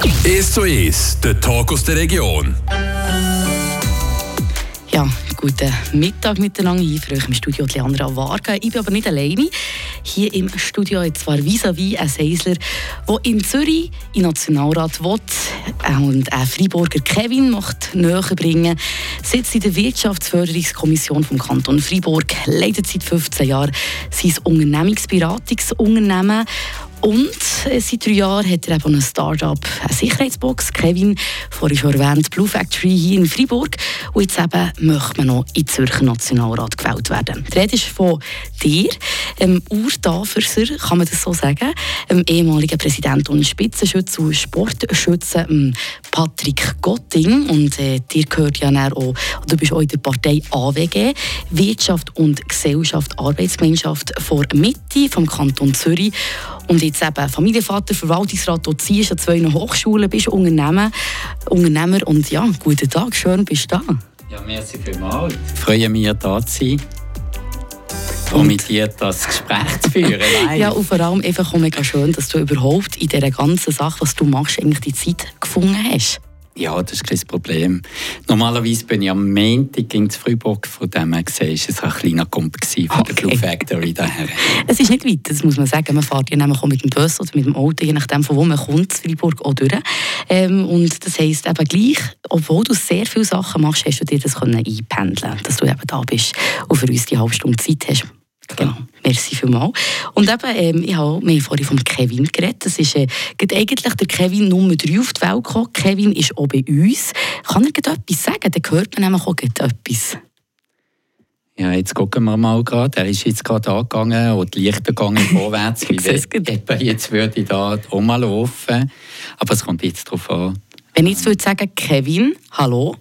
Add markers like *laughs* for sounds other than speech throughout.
1 zu 1, der Talk aus der Region. Ja, guten Mittag miteinander. Ich freue mich im Studio Leandra Varga. Ich bin aber nicht alleine. Hier im Studio hat zwar vis-à-vis ein Seisler, der in Zürich in Nationalrat will und ein Freiburger Kevin möchte näher bringen, sitzt in der Wirtschaftsförderungskommission vom Kanton Freiburg, leitet seit 15 Jahren sein Unternehmensberatungsunternehmen und seit drei Jahren hat er eben ein Start-up, eine Sicherheitsbox. Kevin, vorhin schon erwähnt, Blue Factory hier in Freiburg. Und jetzt eben möchte man noch in Zürcher Nationalrat gewählt werden. Die Rede ist von dir, ähm, Urdaferser, kann man das so sagen, ähm, ehemaliger Präsident und Spitzenschütze und Sportschütze ähm, Patrick Gotting. Und äh, dir gehört ja auch, du bist auch in der Partei AWG, Wirtschaft und Gesellschaft, Arbeitsgemeinschaft vor Mitte vom Kanton Zürich. Und jetzt eben Familienvater, Verwaltungsrat, Dozierst an zwei Hochschulen, bist Unternehmer, Unternehmer und ja, guten Tag, schön bist du da. Ja, merci vielmals. Ich freue mich, da zu sein. Und mit dir das Gespräch zu führen. *laughs* ja, und vor allem einfach mega schön, dass du überhaupt in dieser ganzen Sache, was du machst, eigentlich die Zeit gefunden hast. Ja, das ist kein Problem. Normalerweise bin ich am Montag in Freiburg, von dem her gesehen, ist es ein kleiner Kump von okay. der Blue Factory daher. *laughs* Es ist nicht weit, das muss man sagen. Man fährt ja nämlich auch mit dem Bus oder mit dem Auto, je nachdem, von wo man kommt, Freiburg auch durch. Ähm, und das heisst eben gleich, obwohl du sehr viele Sachen machst, hast du dir das können einpendeln dass du eben da bist und für uns die halbe Stunde Zeit hast. Genau. Merci vielmals. Und eben, ähm, ich habe mir vorhin von Kevin geredet. Das ist äh, eigentlich der Kevin Nummer 3 auf die Welt gekommen. Kevin ist auch bei uns. Kann er etwas sagen? Dann hört man nämlich auch etwas. Ja, jetzt gucken wir mal gerade. Er ist jetzt gerade angegangen und die Lichter gehen vorwärts. *laughs* Wie jetzt würde ich da auch mal laufen. Aber es kommt jetzt darauf an. Wenn ich jetzt würde sagen, Kevin, hallo,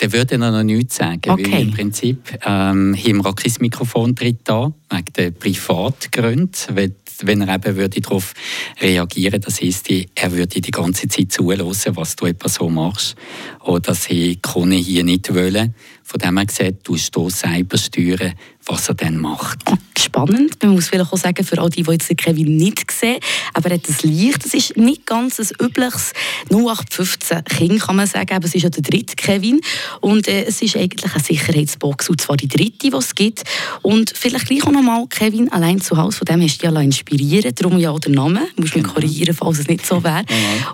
dann würde er noch nichts sagen. Okay. Weil im Prinzip ähm, haben wir auch kein Mikrofon drin da, wegen der Privatgründe. Wenn er eben würde darauf reagieren würde, das heisst, er würde die ganze Zeit zulassen, was du etwas so machst. Oder sie können hier nicht wollen. Von dem her gesagt, du hier selber steuern, was er dann macht. Oh, spannend. Man muss vielleicht auch sagen, für all die, die jetzt Kevin nicht sehen, aber er hat das Licht. Das ist nicht ganz ein übliches 0815 Kind, kann man sagen. Aber es ist ja der dritte Kevin. Und äh, es ist eigentlich eine Sicherheitsbox. Und zwar die dritte, die es gibt. Und vielleicht gleich auch nochmal, Kevin, allein zu Hause. Von dem hast du dich ja inspirieren Darum ja auch der Name. Du musst mich genau. korrigieren, falls es nicht so *laughs* wäre.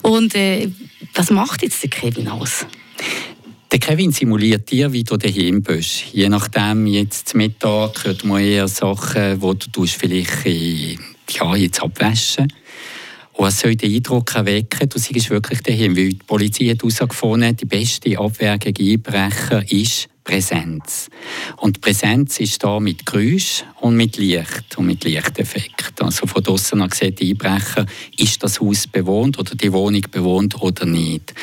Und äh, was macht jetzt der Kevin aus? Der Kevin simuliert dir, wie du daheim bist. Je nachdem, jetzt zum Mittag hört man eher Sachen, die du tust, vielleicht in, ja, jetzt abwaschen und es soll den Eindruck erwecken, du seist wirklich daheim. Weil die Polizei hat herausgefunden, die beste Abwehr gegen Einbrecher ist Präsenz. Und Präsenz ist da mit Geräusch und mit Licht und mit Lichteffekt. Also von draußen an sieht die Einbrecher, ist das Haus bewohnt oder die Wohnung bewohnt oder nicht.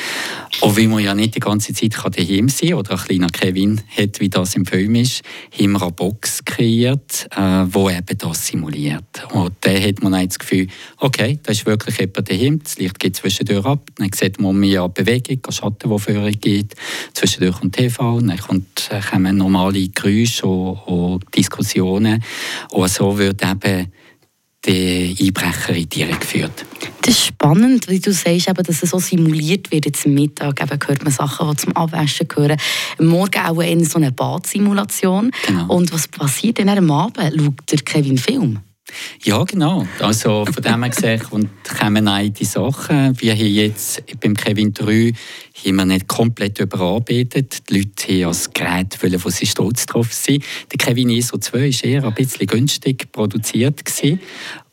Und weil man ja nicht die ganze Zeit daheim sein kann, oder ein kleiner Kevin hat, wie das im Film ist, haben wir eine Box kreiert, äh, wo eben das simuliert. Und dann hat man dann das Gefühl, okay, da ist wirklich jemand daheim, das Licht geht zwischendurch ab, dann sieht man mehr Bewegung, Schatten, die vorher geht, zwischendurch kommt TV, dann kommt äh, kommen normale Geräusche und, und Diskussionen. Und so wird eben die Einbrecher in Tiere geführt. Das ist spannend, wie du sagst, eben, dass es so simuliert wird. Jetzt am Mittag eben hört man Sachen, die zum Abwaschen gehören. Morgen auch in so eine Badsimulation. Genau. Und was passiert denn am Abend? Schaut der Kevin Film? Ja, genau. Also von dem her gesehen und kommen die Sachen. Wir haben jetzt beim Kevin 3 haben wir nicht komplett überarbeitet. Die Leute haben als Gerät wollen, wo sie stolz drauf sind. Der Kevin ISO 2 war eher ein bisschen günstig produziert. Gewesen.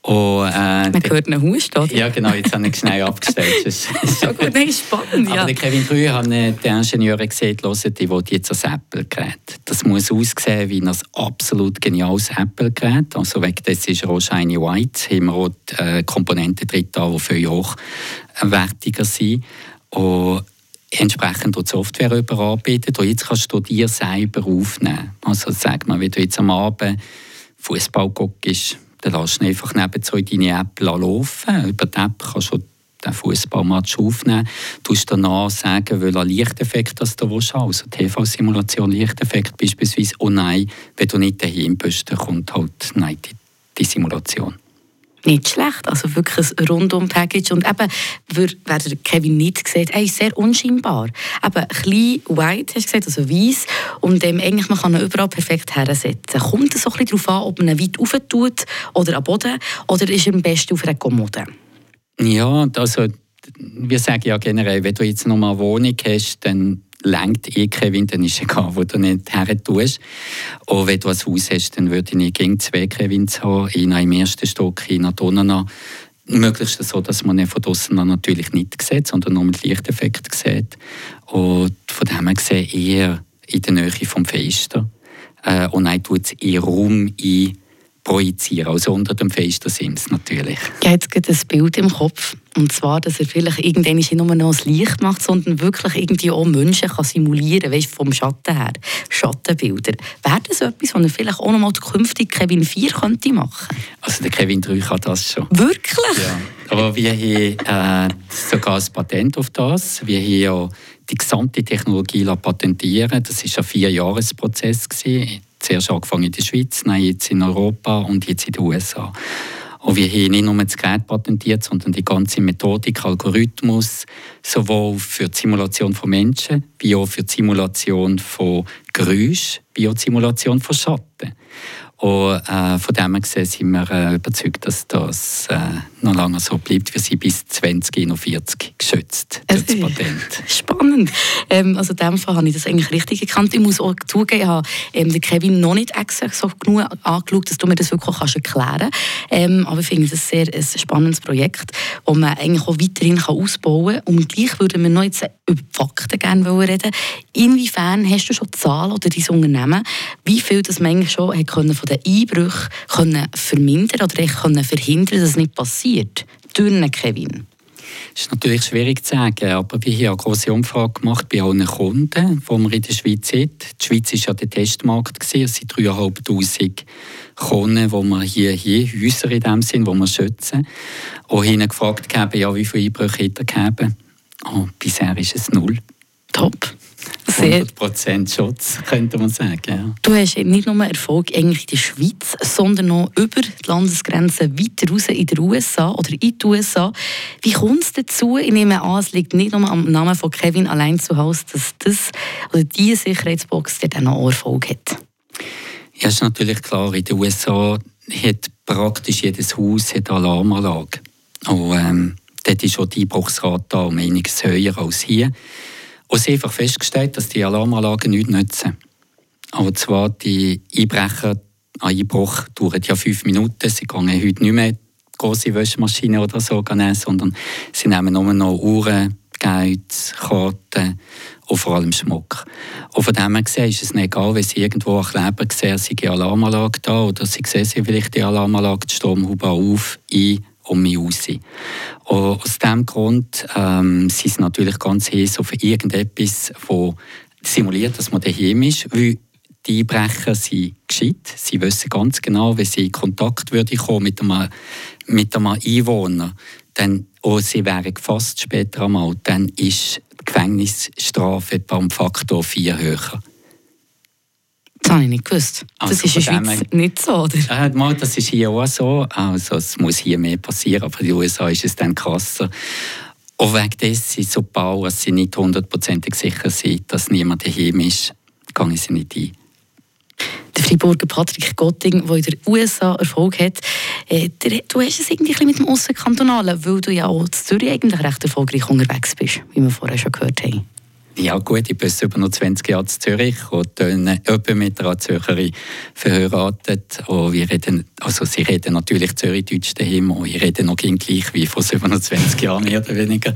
Und, äh, Man hört einen Hust, oder? Ja, genau, jetzt habe ich schnell abgestellt. *laughs* Das ist ja gut, nein, spannend, ja. Aber der Kevin früher hat die Ingenieure gesagt, hört, die will jetzt ein Apple-Gerät. Das muss aussehen wie ein absolut geniales Apple-Gerät. Also wegen des ist er auch shiny white, haben wir auch die, äh, Komponenten drin, die viel hochwertiger sind. Und entsprechend die Software überarbeitet. Und jetzt kannst du dir selber aufnehmen. Also sag mal, wenn du jetzt am Abend Fußball guckst, dann lässt du einfach neben so in deine App laufen. Über die App kannst du den Fußballmatch aufnehmen. Du musst danach sagen, welcher Lichteffekt das du willst. Also TV-Simulation, Lichteffekt beispielsweise. Oh nein, wenn du nicht daheim bist, dann kommt halt nein, die, die Simulation. Nicht schlecht, also wirklich ein Rundum-Package. Und eben, wer Kevin nicht sieht, er ist sehr unscheinbar. Eben, klein, white, hast du gesagt, also weiß. Und ähm, eigentlich, man kann ihn überall perfekt hersetzen. Kommt es so ein bisschen darauf an, ob man ihn weit rauf tut oder am Boden, oder ist er am besten auf einer Kommode? Ja, also wir sagen ja generell, wenn du jetzt noch mal eine Wohnung hast, dann lenkt eh Kevin, dann ist egal, wo du nicht her tust. Und wenn du ein Haus hast, dann würde ich nicht gegen zwei Kevins haben, einer im ersten Stock, einer drinnen Möglichst so, dass man ihn von draußen natürlich nicht sieht, sondern nur mit Lichteffekt sieht. Und von dem her gesehen eher in der Nähe vom Fenster. Äh, und dann tut es in Raum ein projizieren, also unter dem Fenstersims natürlich. Ich habe jetzt ein Bild im Kopf. Und zwar, dass er vielleicht irgendwann nicht nur noch das Licht macht, sondern wirklich irgendwie auch Menschen kann simulieren kann, vom Schatten her. Schattenbilder. Wäre das etwas, was er vielleicht auch noch mal künftig Kevin 4 könnte machen? Also der Kevin 3 kann das schon. Wirklich? Ja. Aber wir haben äh, sogar ein Patent auf das. Wir haben ja die gesamte Technologie patentieren. Das war ein Vierjahresprozess. Zuerst angefangen in der Schweiz, dann jetzt in Europa und jetzt in den USA. Und wir haben nicht nur das Gerät patentiert, sondern die ganze Methodik, Algorithmus, sowohl für die Simulation von Menschen, wie auch für die Simulation von Geräusch, wie auch die Simulation von Schatten. Und äh, von dem her sind wir äh, überzeugt, dass das äh, noch lange so bleibt. Wir sind bis 2041 geschützt durch das Patent. *laughs* Spannend. Ähm, also in dem Fall habe ich das eigentlich richtig erkannt. Ich muss auch zugeben, ich habe ähm, Kevin noch nicht extra so genug angeschaut, dass du mir das wirklich kannst erklären kannst. Ähm, aber ich finde es ein sehr ein spannendes Projekt, das man eigentlich auch weiterhin kann ausbauen kann. Und gleich würden wir noch jetzt über Fakten gerne reden. Inwiefern hast du schon Zahlen oder dein Unternehmen, wie viel das man eigentlich schon hat können von den Einbrüchen können vermindern oder können verhindern, dass es nicht passiert? Durch Kevin. Das ist natürlich schwierig zu sagen, aber wir haben eine große Umfrage gemacht bei allen Kunden, die wir in der Schweiz haben. Die Schweiz war ja der Testmarkt, es sind 3'500 Kunden, die wir hier, hier Häuser in dem Sinn, die wir schützen. Und ihnen gefragt ja, wie viele Einbrüche hat er gegeben? Oh, bisher ist es null. Top. 100% Schutz, könnte man sagen. Ja. Du hast nicht nur Erfolg eigentlich in der Schweiz, sondern auch über die Landesgrenzen weiter raus in den USA oder in die USA. Wie kommt es dazu? Ich nehme an, es liegt nicht nur am Namen von Kevin allein zu Hause, dass das, also diese Sicherheitsbox dann auch Erfolg hat. Ja, ist natürlich klar. In den USA hat praktisch jedes Haus eine Alarmanlage. Und ähm, dort ist auch die Einbruchsrate um einiges höher als hier. Und sie einfach festgestellt, dass die Alarmanlagen nichts nützen. Und zwar die Einbrecher, ein Einbruch dauert ja fünf Minuten. Sie gehen heute nicht mehr große Wäschmaschine oder so nehmen, sondern sie nehmen nur noch Uhren, Geld, Karten und vor allem Schmuck. Und von dem her gesehen ist es nicht egal, wenn sie irgendwo an Kleber sehen, sie die Alarmanlage da oder sie sehen sie vielleicht die Alarmanlage, die Stromhaube auf, ein um mich raus. Und aus diesem Grund ähm, sind sie natürlich ganz heiß auf irgendetwas, das simuliert, dass man daheim ist, weil die Einbrecher sind gescheit. Sie wissen ganz genau, wenn sie in Kontakt würde kommen mit einem, mit einem Einwohner, dann, und sie wären gefasst später einmal, dann ist die Gefängnisstrafe um Faktor 4 höher. Das habe ich nicht gewusst. Also das ist in der Schweiz nicht so, oder? Äh, mal, das ist hier auch so. Also es muss hier mehr passieren, aber in den USA ist es dann krasser. Und wegen dessen, sobald sie nicht hundertprozentig sicher sind, dass niemand daheim ist, gehe ich sie nicht ein. Der Freiburger Patrick Gotting, der in den USA Erfolg hat, äh, der, du hast es irgendwie mit dem Aussenkantonalen, weil du ja auch in Zürich eigentlich recht erfolgreich unterwegs bist, wie wir vorher schon gehört haben. Ja gut, ich bin über noch 20 Jahre in Zürich und dann mit einer Zürcherin verheiratet. Und wir reden, also sie reden natürlich Zürichdeutsch daheim und ich rede noch gleich wie vor 27 Jahren, mehr oder weniger.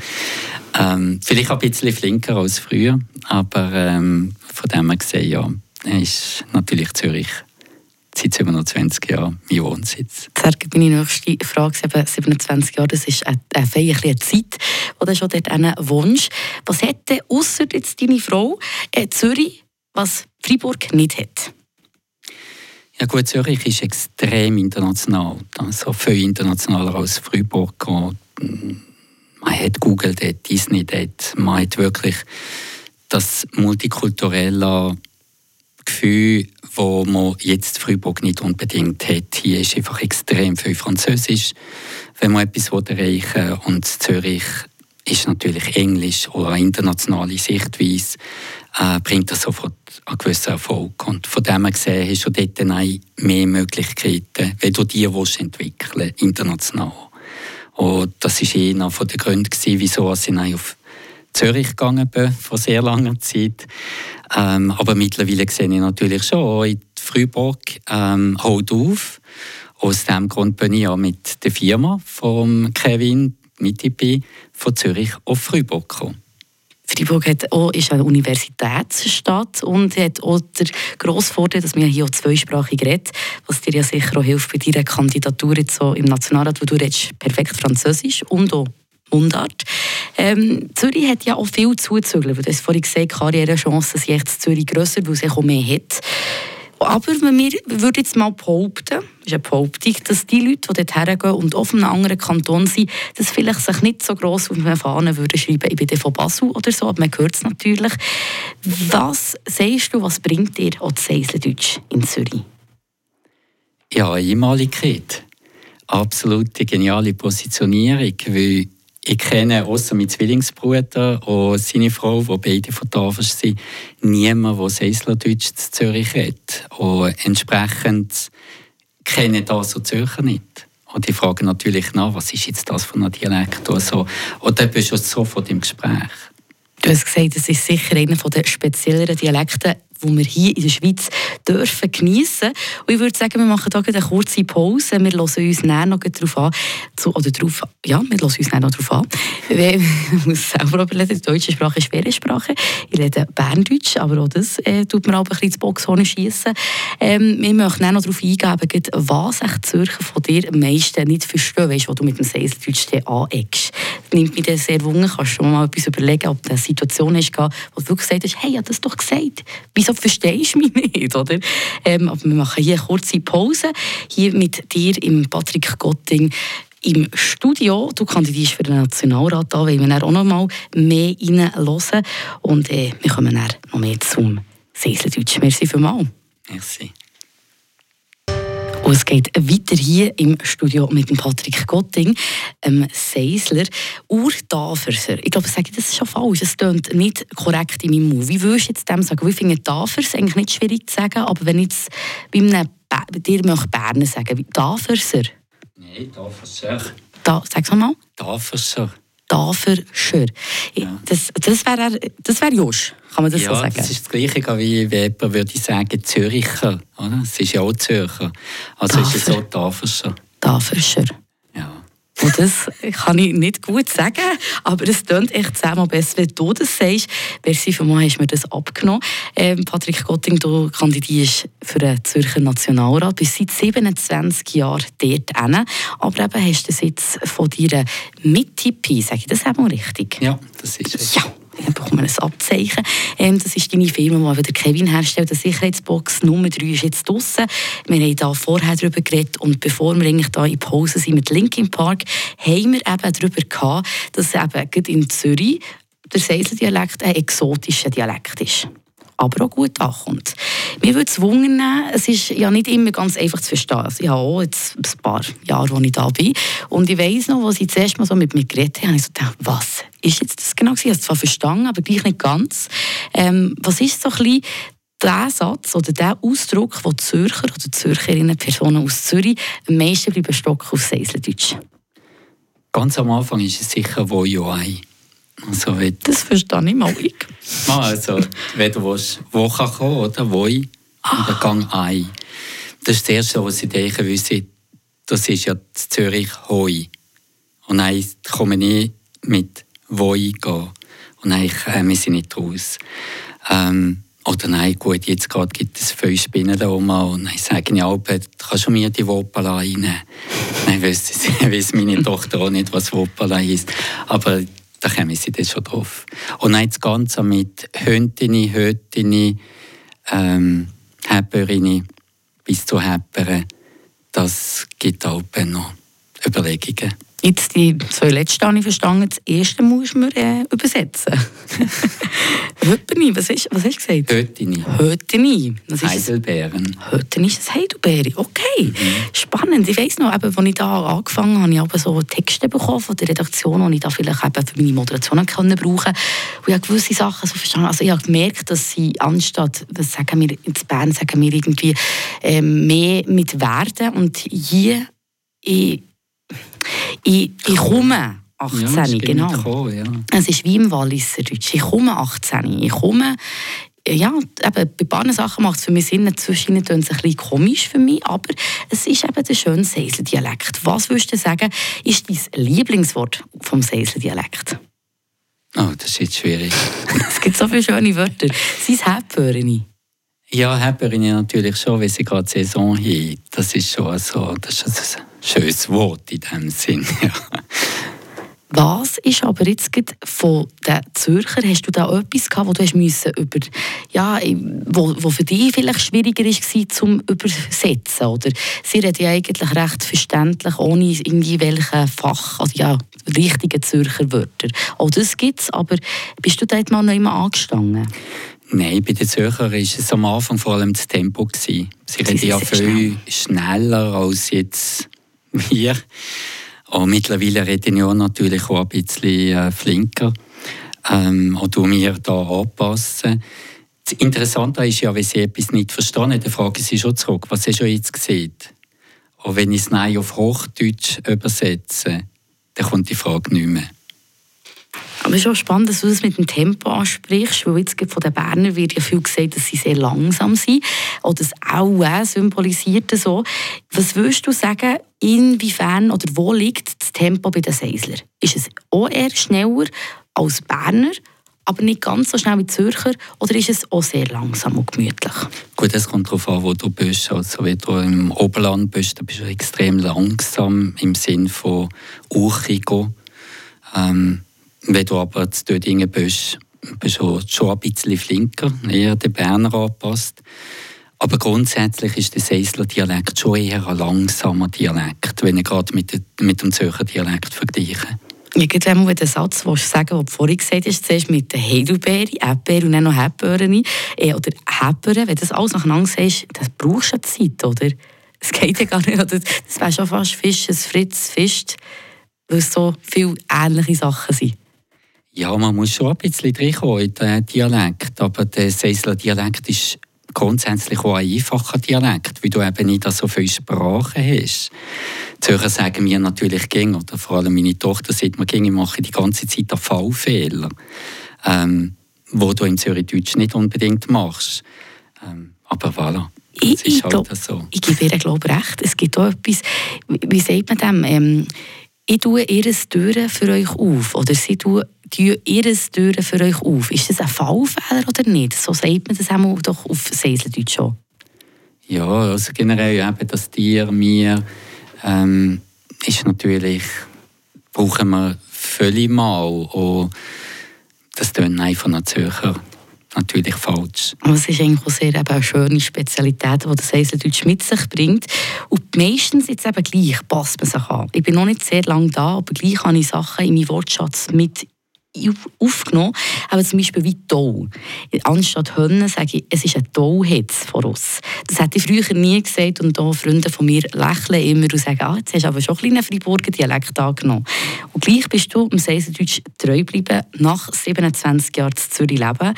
Ähm, vielleicht ein bisschen flinker als früher, aber ähm, von dem her gesehen, ja, ist natürlich Zürich seit 27 Jahren mein Wohnsitz. Jetzt meine nächste Frage, 27 Jahre, das ist eine, eine, eine Zeit, wo du schon dort wohnst. Was hätte außer jetzt deine Frau äh, Zürich, was Freiburg nicht hat? Ja gut, Zürich ist extrem international, also viel internationaler als Freiburg. Mm, man hat Google dort, Disney dort, man hat wirklich das multikulturelle Gefühl, wo man jetzt Freiburg nicht unbedingt hat. Hier ist einfach extrem viel Französisch, wenn man etwas erreichen will. Und Zürich ist natürlich Englisch oder eine internationale Sichtweise, äh, bringt das sofort einen gewissen Erfolg. Und von dem her gesehen hast du dort dann mehr Möglichkeiten, wenn du die willst, entwickeln international. Und das war einer der Gründe, wieso ich auf Zürich gegangen bin, vor sehr langer Zeit. Ähm, aber mittlerweile sehe ich natürlich schon, in Freiburg ähm, holt auf. Aus diesem Grund bin ich ja mit der Firma von Kevin, mit IP, von Zürich auf Freiburg gekommen. Freiburg hat auch, ist eine Universitätsstadt und hat auch den grossen Vorteil, dass man hier auch zweisprachig redet, was dir ja sicher auch hilft bei deiner Kandidatur jetzt so im Nationalrat, wo du redest perfekt Französisch und auch Mundart. Ähm, Zürich hat ja auch viel zuzügeln, weil du hast vorhin gesagt, Karrierechancen sind jetzt Zürich grösser, weil es auch mehr hat. Aber wir würden jetzt mal behaupten, ist eine Behauptung, dass die Leute, die dort hergehen und auf einem anderen Kanton sind, das vielleicht sich nicht so gross auf eine Fahne würden schreiben, ich bin von Basel oder so, aber man hört es natürlich. Was sagst du, was bringt dir auch das Seiseldeutsch in Zürich? Ja, Einmaligkeit. Absolute geniale Positionierung, weil ich kenne außer mein Zwillingsbruder und seine Frau, die beide von Tafels sind, niemanden, der Seislerdeutsch zu Zürich redet. Und entsprechend kenne ich das so Zürcher nicht. Und ich frage natürlich nach, was ist jetzt das für ein Dialekt oder so. Und dann bist du sofort im Gespräch. Du hast gesagt, es ist sicher einer der spezielleren Dialekte die wir hier in der Schweiz dürfen geniessen. Und ich würde sagen, wir machen hier eine kurze Pause. Wir hören uns näher noch darauf an. Zu, oder darauf, ja, wir hören uns noch darauf an. *laughs* Ich muss selber überlegen, die deutsche Sprache ist schwere Sprache. Ich rede Berndeutsch, aber auch das äh, tut mir auch ein bisschen ins Boxhorn schiessen. Ähm, wir möchten noch darauf eingehen, was echt Zürcher von dir am meisten nicht verstehen, weißt, was du mit dem Seiseldeutsch aneckst. Das nimmt mich sehr wunder. Kannst du mal etwas überlegen, ob eine Situation ist, wo du gesagt hast, hey, ich habe das doch gesagt. Wieso verstehst du mich nicht, oder? Ähm, aber wir machen hier eine kurze Pause. Hier mit dir, im Patrick Gotting, im Studio. Du kandidierst für den Nationalrat da, weil wir auch noch mal mehr reinhören. Und äh, wir kommen dann noch mehr zum Seiseldeutsch. Merci vielmals. Merci. Und es geht weiter hier im Studio mit dem Patrick Gotting, ähm, Seisler, Urtaferser. Ich glaube, ich sage das schon falsch. Es klingt nicht korrekt in meinem Mund. Wie würdest du jetzt dem sagen? Ich finde Tafers eigentlich nicht schwierig zu sagen, aber wenn ich jetzt bei, einem bei dir möchte Berner sagen, Taferser? Nein, Taferser. Da, sag's mal. Taferser. Taferscher. Ja. Das, das wäre das wär Josch, kann man das ja, so sagen? das ist das Gleiche wie, wie jemand würde ich sagen Züricher. Oder? Es ist ja auch Zürcher. Also Tafer. ist es so Taferscher. Taferscher. Und das kann ich nicht gut sagen, aber es klingt echt zehnmal besser, wenn du das sagst. Merci mich, hast mir das abgenommen. Ähm, Patrick Gotting, du kandidierst für den Zürcher Nationalrat, bist seit 27 Jahren dort hin. Aber eben hast du das jetzt von deiner Mitte-Pi, sage ich das auch richtig? Ja, das ist es. Ja dann bekommt man ein Abzeichen. Ähm, das ist deine Firma, die der Kevin herstellt. Die Sicherheitsbox Nummer 3 ist jetzt draußen. Wir haben da vorher darüber geredet und bevor wir eigentlich da in Pause sind mit Linkin Park, haben wir eben darüber gehabt, dass eben in Zürich der Seisel-Dialekt ein exotischer Dialekt ist aber auch gut ankommt. Mir würde es wundern, es ist ja nicht immer ganz einfach zu verstehen. Also ich habe auch jetzt ein paar Jahre, wo ich da bin. Und ich weiss noch, als ich zuerst mal so mit mir geredet habe, habe ich so gedacht, was ist jetzt das genau? Ich habe es zwar verstanden, aber gleich nicht ganz. Ähm, was ist so ein bisschen der Satz oder der Ausdruck, wo Zürcher oder Zürcherinnen, Personen aus Zürich am meisten bleiben stocken auf Seiseldeutsch? Ganz am Anfang ist es sicher «wo jo ei». Also, das verstehe ich mal. Ich. *laughs* also, wenn du willst, wo kann kommen, oder? Wo ich, und dann gang ein. Das ist das Erste, was ich denke, weil das ist ja Zürich Hoi. Und dann komme ich mit Woi gehen. Und dann äh, wir sind nicht raus. Ähm, oder nein, gut, jetzt gerade gibt es viele Spinnen da oben und dann sage ich Albert, kannst du mir die Wopala reinnehmen? *laughs* Dann *laughs* weiss meine Tochter auch nicht, was Wopala ist. Aber da kommen sie dann schon drauf. Und dann das Ganze mit Höntini, Hötini, ähm, Häpperini bis zu Häppere, das gibt auch noch Überlegungen. Jetzt die zwei letzten habe ich verstanden. Das erste musst du mir äh, übersetzen. *laughs* Höteni, was, ist, was hast du gesagt? Höteni. Höteni. Heidelbeeren. Höteni ist das Heidelbeere. Okay, mhm. spannend. Ich weiss noch, eben, als ich da angefangen habe, habe ich so Texte bekommen von der Redaktion, die ich da vielleicht eben für meine Moderation können brauchen Und ich habe gewisse Sachen so verstanden. Also ich habe gemerkt, dass sie anstatt, was sagen wir in Bern, sagen wir irgendwie, äh, mehr mit werden. Und hier, ich, ich, ich komme 18, ja, genau. Gekommen, ja. Es ist wie im Walliser Deutsch. Ich komme 18. Ich komme, ja, eben, bei paar Sachen macht es für mich Sinn, zwischen es ein bisschen komisch für mich, aber es ist eben der schöne Seisel-Dialekt. Was würdest du sagen, ist dein Lieblingswort vom Seisel-Dialekt? Oh, das ist jetzt schwierig. *laughs* es gibt so viele schöne Wörter. Sein Häppörini. Ja, Häppörini natürlich schon, weil sie gerade Saison haben. Das ist schon so, das ist ein schönes Wort in dem Sinn. *laughs* Was ist aber jetzt von den Zürcher, hast du da etwas gehabt, wo du hast müssen über, ja, wo, wo für dich vielleicht schwieriger war zum Übersetzen, oder? Sie reden ja eigentlich recht verständlich, ohne irgendwie welche Fach, also ja, richtige Zürcher Wörter. Auch das gibt es, aber bist du dort mal noch immer angestanden? Nein, bei den Zürcher war es am Anfang vor allem das Tempo. Sie reden ja viel schneller als jetzt wir. Und mittlerweile rede ich auch natürlich auch ein bisschen äh, flinker ähm, und mir da anpassen. Das Interessante ist ja, wenn Sie etwas nicht verstehen, dann fragen Sie schon zurück, was hast du jetzt gesehen? Und wenn ich es nein auf Hochdeutsch übersetze, dann kommt die Frage nicht mehr. Aber es ist auch spannend, dass du das mit dem Tempo ansprichst, weil jetzt von den Bernern wird ja viel gesagt, dass sie sehr langsam sind. Oder das auch symbolisiert so. Was würdest du sagen, inwiefern oder wo liegt das Tempo bei den Seisler? Ist es auch eher schneller als Berner? aber nicht ganz so schnell wie Zürcher? Oder ist es auch sehr langsam und gemütlich? Gut, es kommt darauf an, wo du bist. Also, wenn du im Oberland bist, dann bist du extrem langsam im Sinn von Uchigo. Ähm, wenn du aber zu dort bist, bist du schon ein bisschen flinker, eher den Berner angepasst. Aber grundsätzlich ist der Seisler Dialekt schon eher ein langsamer Dialekt, wenn ich gerade mit, mit dem Zürcher Dialekt vergleiche. Ich gebe einmal den Satz, den du sagen was du vorhin gesagt hast, zuerst mit der Heidelbeere, Erdbeere und dann noch Hepböhren. Äh, oder Hepböhren, wenn du das alles nacheinander sagst, das brauchst du Zeit, oder? Es geht ja gar nicht? Das wäre schon fast Fisch, ein Fritz, Fisch, weil es so viele ähnliche Sachen sind. Ja, man muss schon ein bisschen reinkommen in den Dialekt. Aber der Seisler Dialekt ist grundsätzlich auch ein einfacher Dialekt, weil du eben nicht so viele Sprachen hast. Zürcher sagen mir natürlich ging, oder vor allem meine Tochter sagt mir ging, ich mache die ganze Zeit einen Fallfehler, ähm, wo du im Zürichdeutsch nicht unbedingt machst. Ähm, aber voilà. Ich, ich, halt glaub, so. ich gebe ihr glaube recht. Es gibt auch etwas, wie sagt man dem? Ähm, ich tue ihre Türen für euch auf oder sie tun ihre Türen für euch auf. Ist das ein Fallfehler oder nicht? So sagt man das auch doch auf Seiseldeutsch schon. Ja, also generell eben das Tier mir ähm, ist natürlich brauchen wir völlig mal und das tun einfach nach Zürcher natürlich falsch. es ist eigentlich auch sehr eben eine schöne Spezialität, die das Eisendeutsch mit sich bringt. Und meistens jetzt eben gleich passt man sich an. Ich bin noch nicht sehr lange da, aber gleich habe ich Sachen in meinen Wortschatz mit aufgenommen. Aber zum Beispiel wie Tau. Anstatt Hönnen sage ich, es ist ein Tau-Hitz von uns. Das hätte ich früher nie gesagt und auch Freunde von mir lächeln immer und sagen, ah, jetzt hast du aber schon ein einen Freiburger Dialekt angenommen. Und gleich bist du im Seisendeutsch treu geblieben, nach 27 Jahren zu Zürich leben.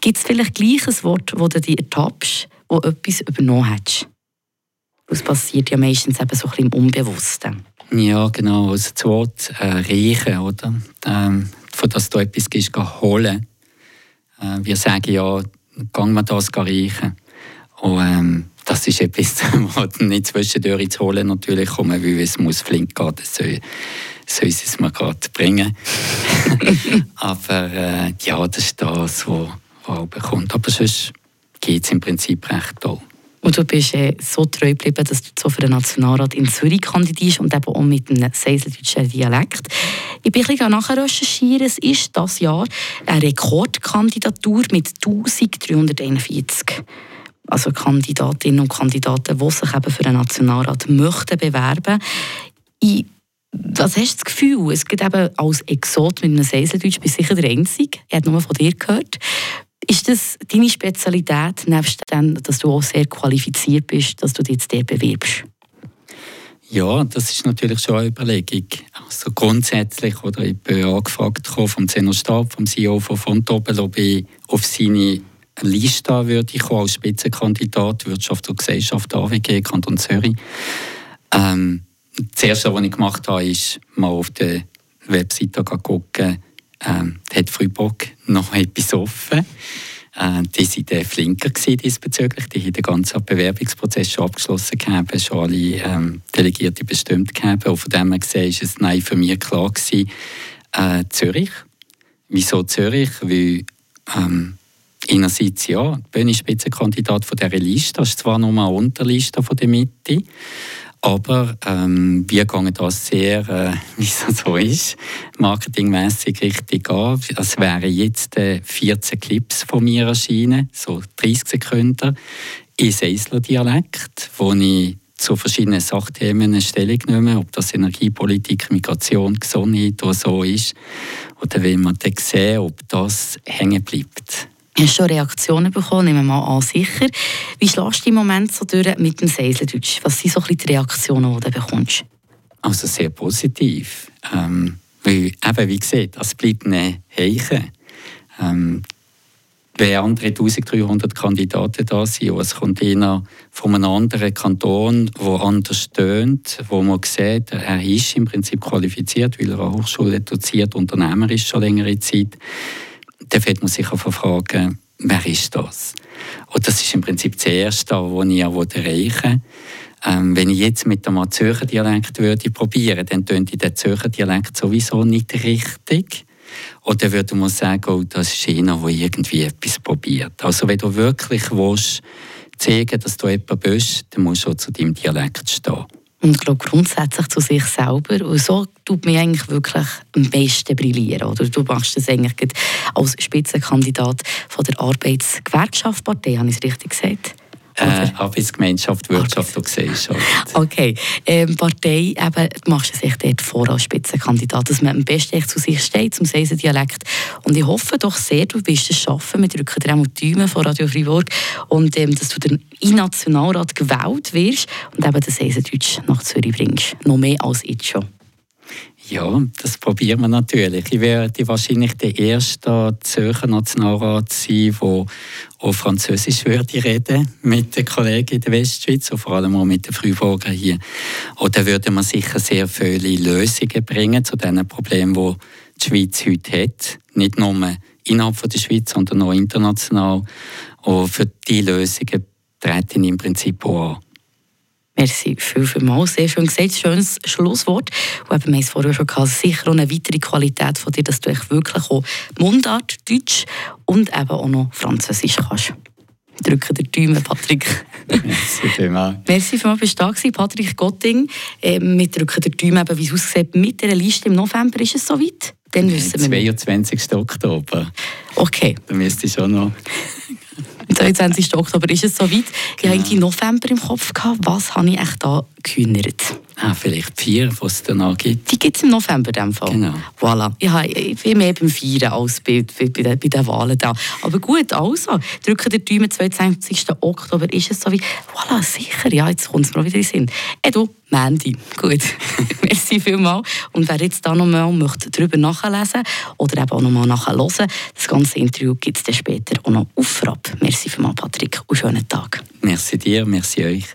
Gibt es vielleicht gleich ein Wort, wo du dich ertappst, wo etwas übernommen hast? Das passiert ja meistens eben so ein im Unbewussten. Ja, genau. Also das Wort äh, «riechen», oder? Ähm, von dass du etwas gehst, holen. Äh, wir sagen ja, gehen wir das riechen. Und ähm, das ist etwas, *laughs* was nicht zwischendurch zu holen natürlich kommen, weil es muss flink gehen, das soll, soll es mir gerade bringen. *laughs* Aber äh, ja, das ist das, was bekommt. Aber sonst geht es im Prinzip recht toll. Und du bist äh, so treu geblieben, dass du so für den Nationalrat in Zürich kandidierst und eben auch mit einem seiseldeutschen Dialekt. Ich bin ein bisschen nachher recherchieren. Es ist das Jahr eine Rekordkandidatur mit 1341 also Kandidatinnen und Kandidaten, die sich eben für den Nationalrat möchten bewerben. Ich was hast du das Gefühl? Es gibt eben als Exot mit einem Seiseldeutsch bist sicher der Einzige. Ich habe nur von dir gehört. Ist das deine Spezialität, nebst dem, dass du auch sehr qualifiziert bist, dass du dich jetzt der bewirbst? Ja, das ist natürlich schon eine Überlegung. Also grundsätzlich, oder ich bin angefragt vom Zenostab, vom CEO von Fontobel, ob ich auf seine Liste würde ich als Spitzenkandidat Wirtschaft und Gesellschaft AWG Kanton Zürich. Ähm, das Erste, was ich gemacht habe, ist mal auf der Webseite gucken, ähm, hat Freiburg *laughs* noch etwas offen. Äh, die waren flinker diesbezüglich. Die haben den ganzen Bewerbungsprozess schon abgeschlossen gehabt, schon alle ähm, Delegierte bestimmt gehabt. Und von dem her gesehen es nein für mich klar gewesen, äh, Zürich. Wieso Zürich? Weil ähm, einerseits ja, bin ich Spitzenkandidat von dieser Liste. Das ist zwar nur eine Unterliste von der Mitte, aber ähm, wir gehen das sehr, äh, *laughs* wie es so ist, marketingmäßig richtig an. Es wären jetzt äh, 14 Clips von mir erschienen, so 30 Sekunden, in Seisler-Dialekt, wo ich zu verschiedenen Sachthemen Stellung nehme, ob das Energiepolitik, Migration, Gesundheit oder so ist. Oder will man dann sehen, ob das hängen bleibt. Hast schon Reaktionen bekommen? Nehmen wir mal an, sicher. Wie schlägst du im Moment so durch mit dem Seiseldeutsch? Was sind so ein die Reaktionen, die du bekommst? Also sehr positiv. Ähm, weil, eben, wie gesagt, es bleibt eine Heiche. Ähm, wenn andere 1300 Kandidaten da sind, und es kommt einer von einem anderen Kanton, der anders stöhnt, wo man sieht, er ist im Prinzip qualifiziert, weil er an Hochschule doziert, Unternehmer ist schon längere Zeit, dann wird man sich auch fragen, wer ist das? Und das ist im Prinzip das Erste, was ich auch erreichen. Ähm, wenn ich jetzt mit dem Zürcher Dialekt würde probieren, dann tönt der Zürcher Dialekt sowieso nicht richtig. Oder würde man sagen, oh, das ist einer, der irgendwie etwas probiert. Also wenn du wirklich willst, zeigen dass du jemand bist, dann musst du auch zu deinem Dialekt stehen und glaube grundsätzlich zu sich selber. Und so tut mir eigentlich wirklich am besten brillieren. Oder du machst das eigentlich als Spitzenkandidat von der Arbeitsgewerkschaftspartei, habe ich es richtig gesagt? Äh, Arbeitsgemeinschaft, Wirtschaft und Gesellschaft. Okay. Ähm, Partei, eben, du machst es echt dort vor als Spitzenkandidat, dass man am besten echt zu sich steht, zum Seisen-Dialekt. Und ich hoffe doch sehr, du wirst es schaffen. Wir drücken dir auch die Daumen von Radio Fribourg und ähm, dass du dann in Nationalrat gewählt wirst und eben den Seisendeutsch nach Zürich bringst. Noch mehr als jetzt schon. Ja, das probieren wir natürlich. Ich werde wahrscheinlich der erste Zürcher Nationalrat sein, der auch Französisch würde reden mit den Kollegen in der Westschweiz und vor allem auch mit den Frühfolgern hier. Und da würde man sicher sehr viele Lösungen bringen zu den Problemen, die die Schweiz heute hat. Nicht nur innerhalb der Schweiz, sondern auch international. Und für diese Lösungen treten im Prinzip auch an. Merci viel, viel mal. Sehr schön gesagt. Schönes Schlusswort. Und eben, wir haben es vorher schon gehabt, sicher auch eine weitere Qualität von dir, dass du wirklich auch Mundart, Deutsch und eben auch noch Französisch kannst. Drücken der Daumen, Patrick. *laughs* Merci vielmals. Merci vielmals, bist du da gewesen, Patrick Gotting. Ähm, wir drücken der Daumen, wie es aussieht. Mit dieser Liste im November ist es soweit. Dann wissen wir 22. Oktober. Okay. Da müsste ich schon noch... *laughs* Am 22. Oktober ist es soweit. Genau. Ich hatte November im Kopf. Gehabt. Was habe ich echt da gehühnert? Ah, vielleicht vier, die es danach gibt. Die gibt es im November in dem Fall. Genau. Voilà. Ich, habe, ich bin mehr beim Feiern als bei, bei, bei, den, bei den Wahlen da. Aber gut, also, drücken der Daumen, 22. Oktober ist es soweit. Voilà, sicher, ja, jetzt kommt es mir wieder in den Sinn. Hey, du, Mandy. Gut. *laughs* Merci vielmals. Und wer jetzt da noch mal möchte darüber nachlesen oder eben auch noch mal nachhören, das ganze Interview gibt es dann später auch noch auf Frapp. Merci vielmals, Patrick, und schönen Tag. Merci dir, merci euch.